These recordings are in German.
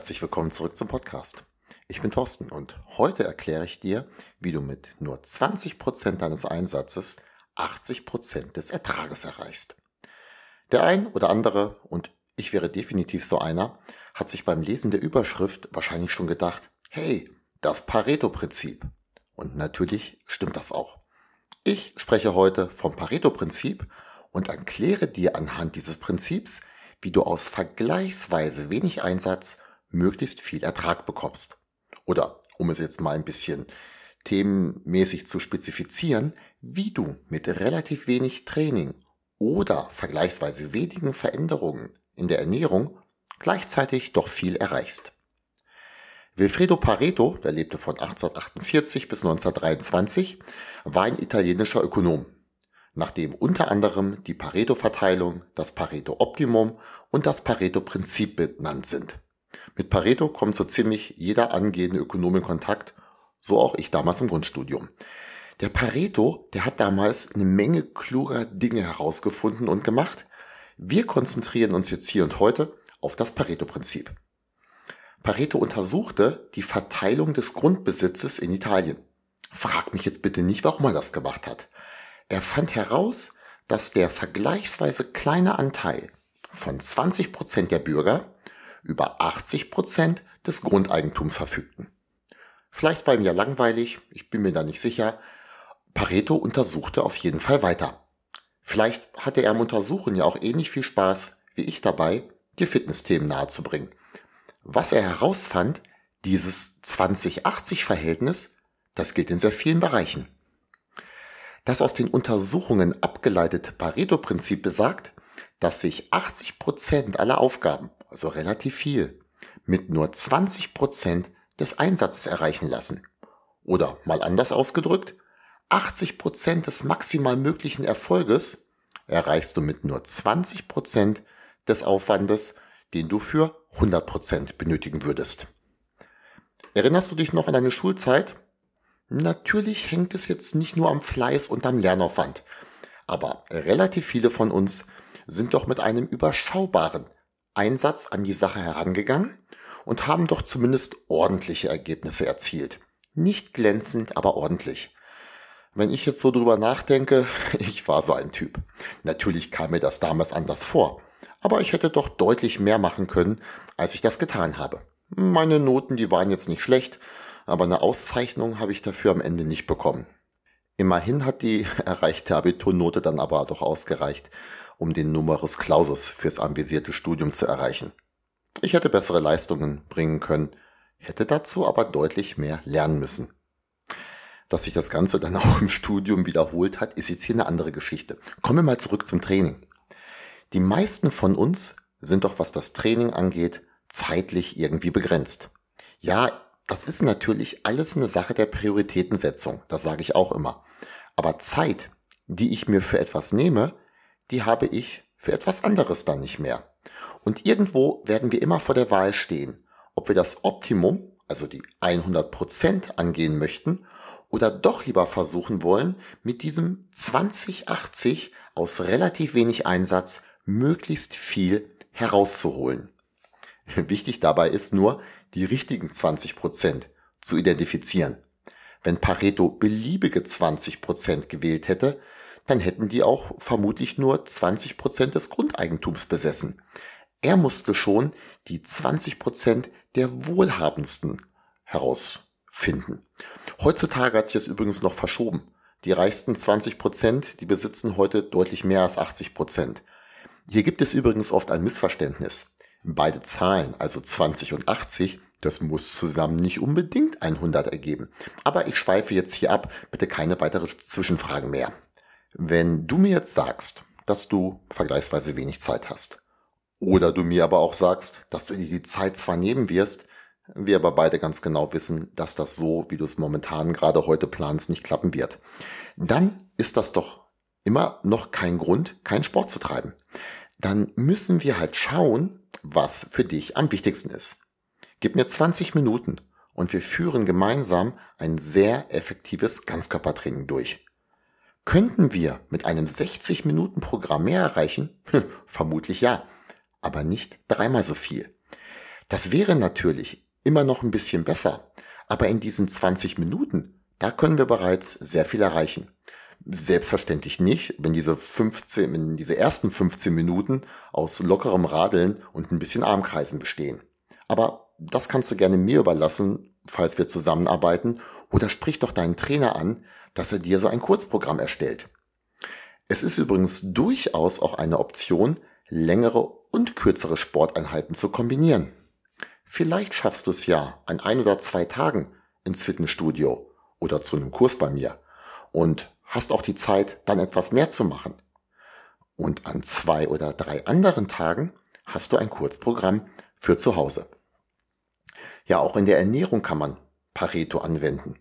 Herzlich willkommen zurück zum Podcast. Ich bin Thorsten und heute erkläre ich dir, wie du mit nur 20% deines Einsatzes 80% des Ertrages erreichst. Der ein oder andere, und ich wäre definitiv so einer, hat sich beim Lesen der Überschrift wahrscheinlich schon gedacht, hey, das Pareto-Prinzip. Und natürlich stimmt das auch. Ich spreche heute vom Pareto-Prinzip und erkläre dir anhand dieses Prinzips, wie du aus vergleichsweise wenig Einsatz möglichst viel Ertrag bekommst. Oder, um es jetzt mal ein bisschen themenmäßig zu spezifizieren, wie du mit relativ wenig Training oder vergleichsweise wenigen Veränderungen in der Ernährung gleichzeitig doch viel erreichst. Wilfredo Pareto, der lebte von 1848 bis 1923, war ein italienischer Ökonom nach dem unter anderem die Pareto-Verteilung, das Pareto-Optimum und das Pareto-Prinzip benannt sind. Mit Pareto kommt so ziemlich jeder angehende Ökonom in Kontakt, so auch ich damals im Grundstudium. Der Pareto, der hat damals eine Menge kluger Dinge herausgefunden und gemacht. Wir konzentrieren uns jetzt hier und heute auf das Pareto-Prinzip. Pareto untersuchte die Verteilung des Grundbesitzes in Italien. Frag mich jetzt bitte nicht, warum er das gemacht hat. Er fand heraus, dass der vergleichsweise kleine Anteil von 20 Prozent der Bürger über 80 Prozent des Grundeigentums verfügten. Vielleicht war ihm ja langweilig, ich bin mir da nicht sicher. Pareto untersuchte auf jeden Fall weiter. Vielleicht hatte er am Untersuchen ja auch ähnlich viel Spaß wie ich dabei, dir Fitnessthemen nahezubringen. Was er herausfand, dieses 20-80-Verhältnis, das gilt in sehr vielen Bereichen. Das aus den Untersuchungen abgeleitete Pareto-Prinzip besagt, dass sich 80 Prozent aller Aufgaben, also relativ viel, mit nur 20 Prozent des Einsatzes erreichen lassen. Oder mal anders ausgedrückt, 80 Prozent des maximal möglichen Erfolges erreichst du mit nur 20 Prozent des Aufwandes, den du für 100 Prozent benötigen würdest. Erinnerst du dich noch an deine Schulzeit? Natürlich hängt es jetzt nicht nur am Fleiß und am Lernaufwand, aber relativ viele von uns sind doch mit einem überschaubaren Einsatz an die Sache herangegangen und haben doch zumindest ordentliche Ergebnisse erzielt. Nicht glänzend, aber ordentlich. Wenn ich jetzt so drüber nachdenke, ich war so ein Typ. Natürlich kam mir das damals anders vor, aber ich hätte doch deutlich mehr machen können, als ich das getan habe. Meine Noten, die waren jetzt nicht schlecht, aber eine Auszeichnung habe ich dafür am Ende nicht bekommen. Immerhin hat die erreichte Abiturnote dann aber doch ausgereicht, um den Numerus Clausus fürs anvisierte Studium zu erreichen. Ich hätte bessere Leistungen bringen können, hätte dazu aber deutlich mehr lernen müssen. Dass sich das Ganze dann auch im Studium wiederholt hat, ist jetzt hier eine andere Geschichte. Kommen wir mal zurück zum Training. Die meisten von uns sind doch, was das Training angeht, zeitlich irgendwie begrenzt. Ja, das ist natürlich alles eine Sache der Prioritätensetzung, das sage ich auch immer. Aber Zeit, die ich mir für etwas nehme, die habe ich für etwas anderes dann nicht mehr. Und irgendwo werden wir immer vor der Wahl stehen, ob wir das Optimum, also die 100 Prozent angehen möchten oder doch lieber versuchen wollen, mit diesem 2080 aus relativ wenig Einsatz möglichst viel herauszuholen. Wichtig dabei ist nur, die richtigen 20% zu identifizieren. Wenn Pareto beliebige 20% gewählt hätte, dann hätten die auch vermutlich nur 20% des Grundeigentums besessen. Er musste schon die 20% der Wohlhabendsten herausfinden. Heutzutage hat sich das übrigens noch verschoben. Die reichsten 20% die besitzen heute deutlich mehr als 80% Hier gibt es übrigens oft ein Missverständnis. Beide Zahlen, also 20 und 80, das muss zusammen nicht unbedingt 100 ergeben. Aber ich schweife jetzt hier ab, bitte keine weitere Zwischenfragen mehr. Wenn du mir jetzt sagst, dass du vergleichsweise wenig Zeit hast Oder du mir aber auch sagst, dass du dir die Zeit zwar nehmen wirst, wir aber beide ganz genau wissen, dass das so, wie du es momentan gerade heute planst, nicht klappen wird. Dann ist das doch immer noch kein Grund, keinen Sport zu treiben. Dann müssen wir halt schauen, was für dich am wichtigsten ist. Gib mir 20 Minuten und wir führen gemeinsam ein sehr effektives Ganzkörpertraining durch. Könnten wir mit einem 60 Minuten Programm mehr erreichen? Vermutlich ja, aber nicht dreimal so viel. Das wäre natürlich immer noch ein bisschen besser, aber in diesen 20 Minuten, da können wir bereits sehr viel erreichen. Selbstverständlich nicht, wenn diese 15, wenn diese ersten 15 Minuten aus lockerem Radeln und ein bisschen Armkreisen bestehen. Aber das kannst du gerne mir überlassen, falls wir zusammenarbeiten, oder sprich doch deinen Trainer an, dass er dir so ein Kurzprogramm erstellt. Es ist übrigens durchaus auch eine Option, längere und kürzere Sporteinheiten zu kombinieren. Vielleicht schaffst du es ja an ein oder zwei Tagen ins Fitnessstudio oder zu einem Kurs bei mir und hast auch die Zeit, dann etwas mehr zu machen. Und an zwei oder drei anderen Tagen hast du ein Kurzprogramm für zu Hause. Ja, auch in der Ernährung kann man Pareto anwenden.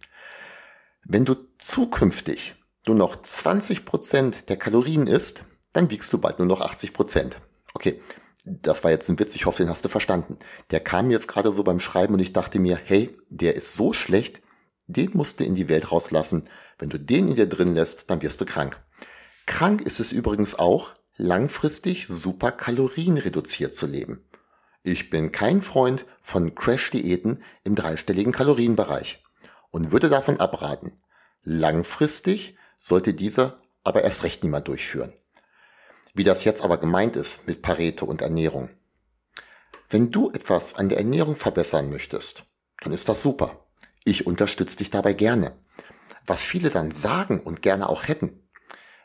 Wenn du zukünftig nur noch 20 Prozent der Kalorien isst, dann wiegst du bald nur noch 80%. Prozent. Okay, das war jetzt ein Witz, ich hoffe, den hast du verstanden. Der kam jetzt gerade so beim Schreiben und ich dachte mir, hey, der ist so schlecht, den musst du in die Welt rauslassen. Wenn du den in dir drin lässt, dann wirst du krank. Krank ist es übrigens auch, langfristig super kalorienreduziert zu leben. Ich bin kein Freund von Crash-Diäten im dreistelligen Kalorienbereich und würde davon abraten. Langfristig sollte dieser aber erst recht niemand durchführen. Wie das jetzt aber gemeint ist mit Pareto und Ernährung. Wenn du etwas an der Ernährung verbessern möchtest, dann ist das super. Ich unterstütze dich dabei gerne. Was viele dann sagen und gerne auch hätten,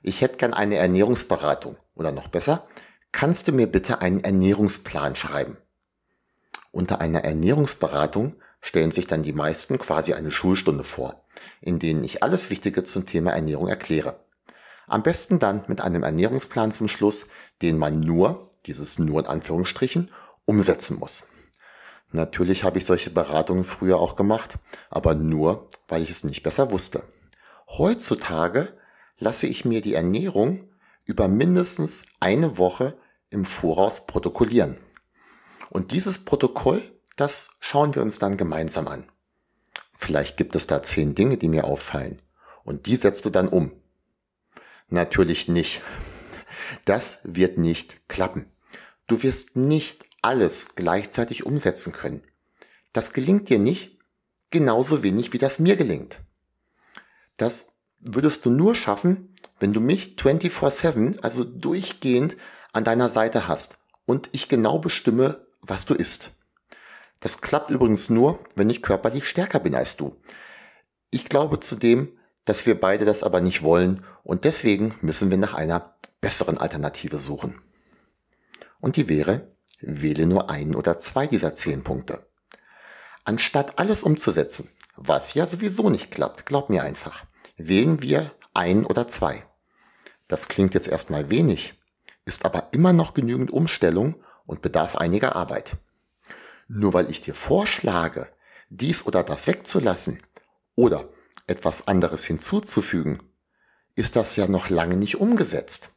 ich hätte gern eine Ernährungsberatung oder noch besser, kannst du mir bitte einen Ernährungsplan schreiben? Unter einer Ernährungsberatung stellen sich dann die meisten quasi eine Schulstunde vor, in denen ich alles Wichtige zum Thema Ernährung erkläre. Am besten dann mit einem Ernährungsplan zum Schluss, den man nur, dieses nur in Anführungsstrichen, umsetzen muss. Natürlich habe ich solche Beratungen früher auch gemacht, aber nur, weil ich es nicht besser wusste. Heutzutage lasse ich mir die Ernährung über mindestens eine Woche im Voraus protokollieren. Und dieses Protokoll, das schauen wir uns dann gemeinsam an. Vielleicht gibt es da zehn Dinge, die mir auffallen. Und die setzt du dann um. Natürlich nicht. Das wird nicht klappen. Du wirst nicht alles gleichzeitig umsetzen können. Das gelingt dir nicht, genauso wenig wie das mir gelingt. Das würdest du nur schaffen, wenn du mich 24/7, also durchgehend an deiner Seite hast und ich genau bestimme, was du isst. Das klappt übrigens nur, wenn ich körperlich stärker bin als du. Ich glaube zudem, dass wir beide das aber nicht wollen und deswegen müssen wir nach einer besseren Alternative suchen. Und die wäre, wähle nur einen oder zwei dieser zehn Punkte. Anstatt alles umzusetzen, was ja sowieso nicht klappt, glaub mir einfach, wählen wir ein oder zwei. Das klingt jetzt erstmal wenig, ist aber immer noch genügend Umstellung und bedarf einiger Arbeit. Nur weil ich dir vorschlage, dies oder das wegzulassen oder etwas anderes hinzuzufügen, ist das ja noch lange nicht umgesetzt.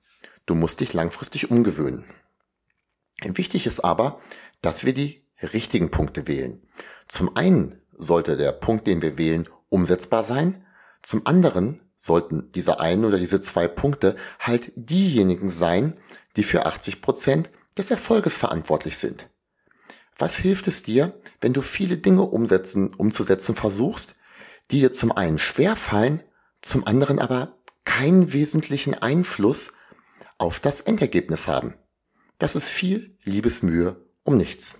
Du musst dich langfristig umgewöhnen. Wichtig ist aber, dass wir die richtigen Punkte wählen. Zum einen sollte der Punkt, den wir wählen, umsetzbar sein. Zum anderen sollten diese einen oder diese zwei Punkte halt diejenigen sein, die für 80 Prozent des Erfolges verantwortlich sind. Was hilft es dir, wenn du viele Dinge umsetzen, umzusetzen versuchst, die dir zum einen schwer fallen, zum anderen aber keinen wesentlichen Einfluss auf das Endergebnis haben. Das ist viel Liebesmühe um nichts.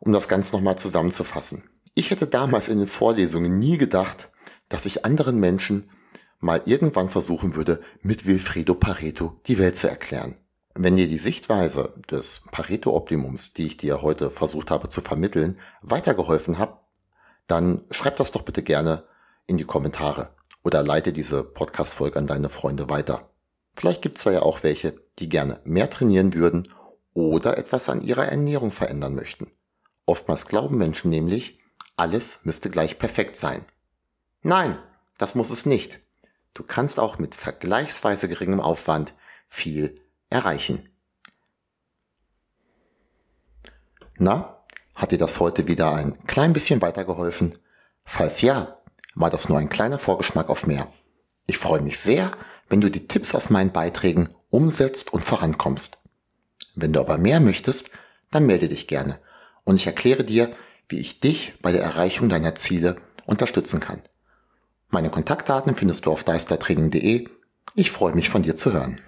Um das Ganze nochmal zusammenzufassen. Ich hätte damals in den Vorlesungen nie gedacht, dass ich anderen Menschen mal irgendwann versuchen würde, mit Wilfredo Pareto die Welt zu erklären. Wenn dir die Sichtweise des Pareto-Optimums, die ich dir heute versucht habe zu vermitteln, weitergeholfen hat, dann schreib das doch bitte gerne in die Kommentare oder leite diese Podcast-Folge an deine Freunde weiter. Vielleicht gibt es da ja auch welche, die gerne mehr trainieren würden oder etwas an ihrer Ernährung verändern möchten. Oftmals glauben Menschen nämlich, alles müsste gleich perfekt sein. Nein, das muss es nicht. Du kannst auch mit vergleichsweise geringem Aufwand viel erreichen. Na, hat dir das heute wieder ein klein bisschen weitergeholfen? Falls ja, war das nur ein kleiner Vorgeschmack auf mehr. Ich freue mich sehr, wenn du die Tipps aus meinen Beiträgen umsetzt und vorankommst. Wenn du aber mehr möchtest, dann melde dich gerne und ich erkläre dir, wie ich dich bei der Erreichung deiner Ziele unterstützen kann. Meine Kontaktdaten findest du auf deistertraining.de. Ich freue mich von dir zu hören.